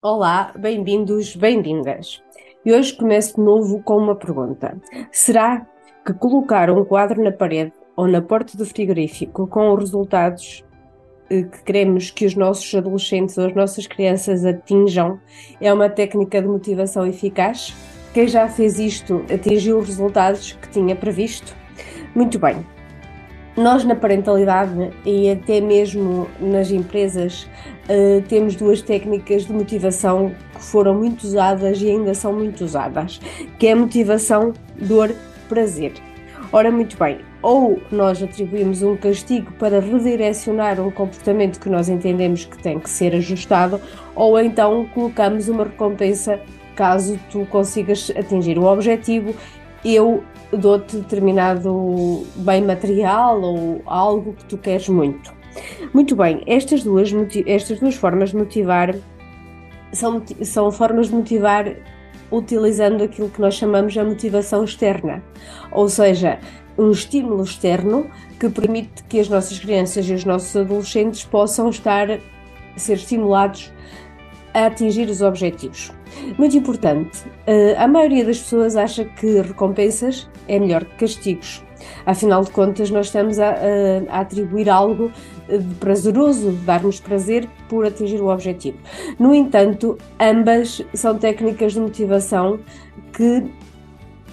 Olá, bem-vindos, bem-vindas. E hoje começo de novo com uma pergunta. Será que colocar um quadro na parede ou na porta do frigorífico com os resultados eh, que queremos que os nossos adolescentes ou as nossas crianças atinjam é uma técnica de motivação eficaz? Quem já fez isto atingiu os resultados que tinha previsto? Muito bem. Nós, na parentalidade e até mesmo nas empresas, uh, temos duas técnicas de motivação que foram muito usadas e ainda são muito usadas, que é a motivação, dor, prazer. Ora, muito bem, ou nós atribuímos um castigo para redirecionar um comportamento que nós entendemos que tem que ser ajustado, ou então colocamos uma recompensa caso tu consigas atingir o objetivo eu dou-te determinado bem material ou algo que tu queres muito. Muito bem, estas duas, estas duas formas de motivar são, são formas de motivar utilizando aquilo que nós chamamos a motivação externa, ou seja, um estímulo externo que permite que as nossas crianças e os nossos adolescentes possam estar ser estimulados a atingir os objetivos. Muito importante, eh, a maioria das pessoas acha que recompensas é melhor que castigos. Afinal de contas, nós estamos a, a, atribuir algo de prazeroso, darmos prazer por atingir o objetivo. No entanto, ambas são técnicas de motivação que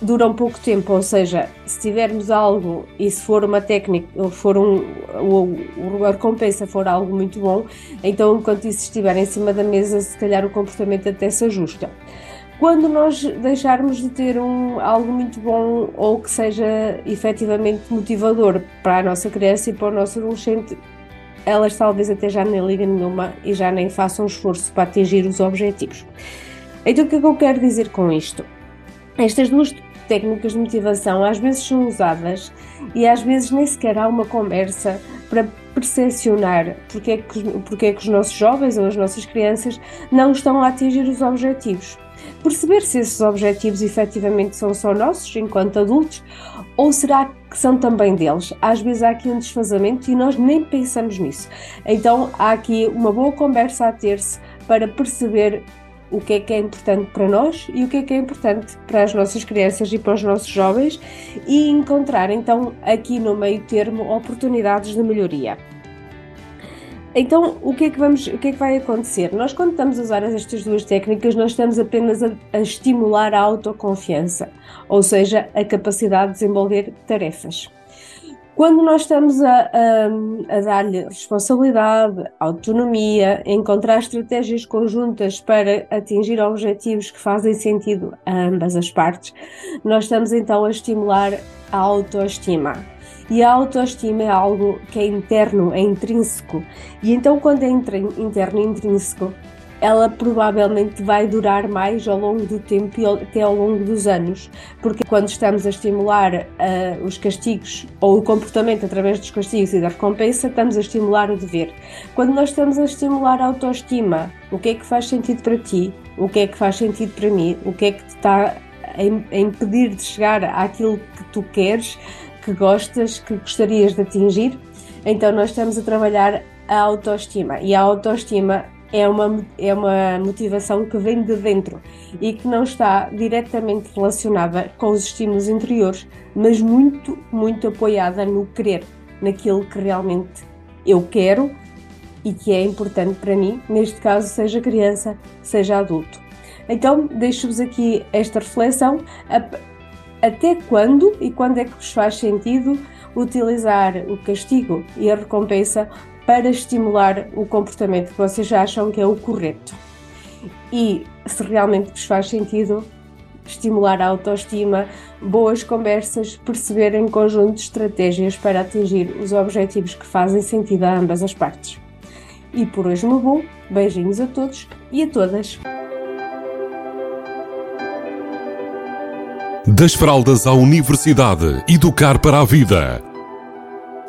duram pouco tempo, ou seja, se tivermos algo e se for uma técnica, ou for um, ou, a recompensa for algo muito bom, então enquanto isso estiver em cima da mesa, se calhar o comportamento até se ajusta. Quando nós deixarmos de ter um, algo muito bom ou que seja efetivamente motivador para a nossa criança e para o nosso adolescente, elas talvez até já nem ligam nenhuma e já nem façam esforço para atingir os objetivos. Então o que é que eu quero dizer com isto? Estas duas técnicas de motivação às vezes são usadas e às vezes nem sequer há uma conversa para percepcionar porque é, que, porque é que os nossos jovens ou as nossas crianças não estão a atingir os objetivos. Perceber se esses objetivos efetivamente são só nossos enquanto adultos ou será que são também deles? Às vezes há aqui um desfazamento e nós nem pensamos nisso. Então há aqui uma boa conversa a ter-se para perceber o que é que é importante para nós e o que é que é importante para as nossas crianças e para os nossos jovens e encontrar então aqui no meio termo oportunidades de melhoria. Então, o que é que vamos, o que é que vai acontecer? Nós quando estamos a usar estas duas técnicas, nós estamos apenas a, a estimular a autoconfiança, ou seja, a capacidade de desenvolver tarefas. Quando nós estamos a, a, a dar-lhe responsabilidade, autonomia, encontrar estratégias conjuntas para atingir objetivos que fazem sentido a ambas as partes, nós estamos então a estimular a autoestima. E a autoestima é algo que é interno, é intrínseco. E então, quando é interno e intrínseco, ela provavelmente vai durar mais ao longo do tempo e até ao longo dos anos, porque quando estamos a estimular uh, os castigos ou o comportamento através dos castigos e da recompensa, estamos a estimular o dever. Quando nós estamos a estimular a autoestima, o que é que faz sentido para ti? O que é que faz sentido para mim? O que é que está a impedir de chegar àquilo que tu queres, que gostas, que gostarias de atingir? Então nós estamos a trabalhar a autoestima e a autoestima é uma, é uma motivação que vem de dentro e que não está diretamente relacionada com os estímulos interiores, mas muito, muito apoiada no querer, naquilo que realmente eu quero e que é importante para mim, neste caso, seja criança, seja adulto. Então, deixo-vos aqui esta reflexão. Até quando e quando é que vos faz sentido utilizar o castigo e a recompensa para estimular o comportamento que vocês acham que é o correto. E se realmente vos faz sentido, estimular a autoestima, boas conversas, perceber em conjunto estratégias para atingir os objetivos que fazem sentido a ambas as partes. E por hoje me vou. Beijinhos a todos e a todas. Das fraldas à universidade, educar para a vida.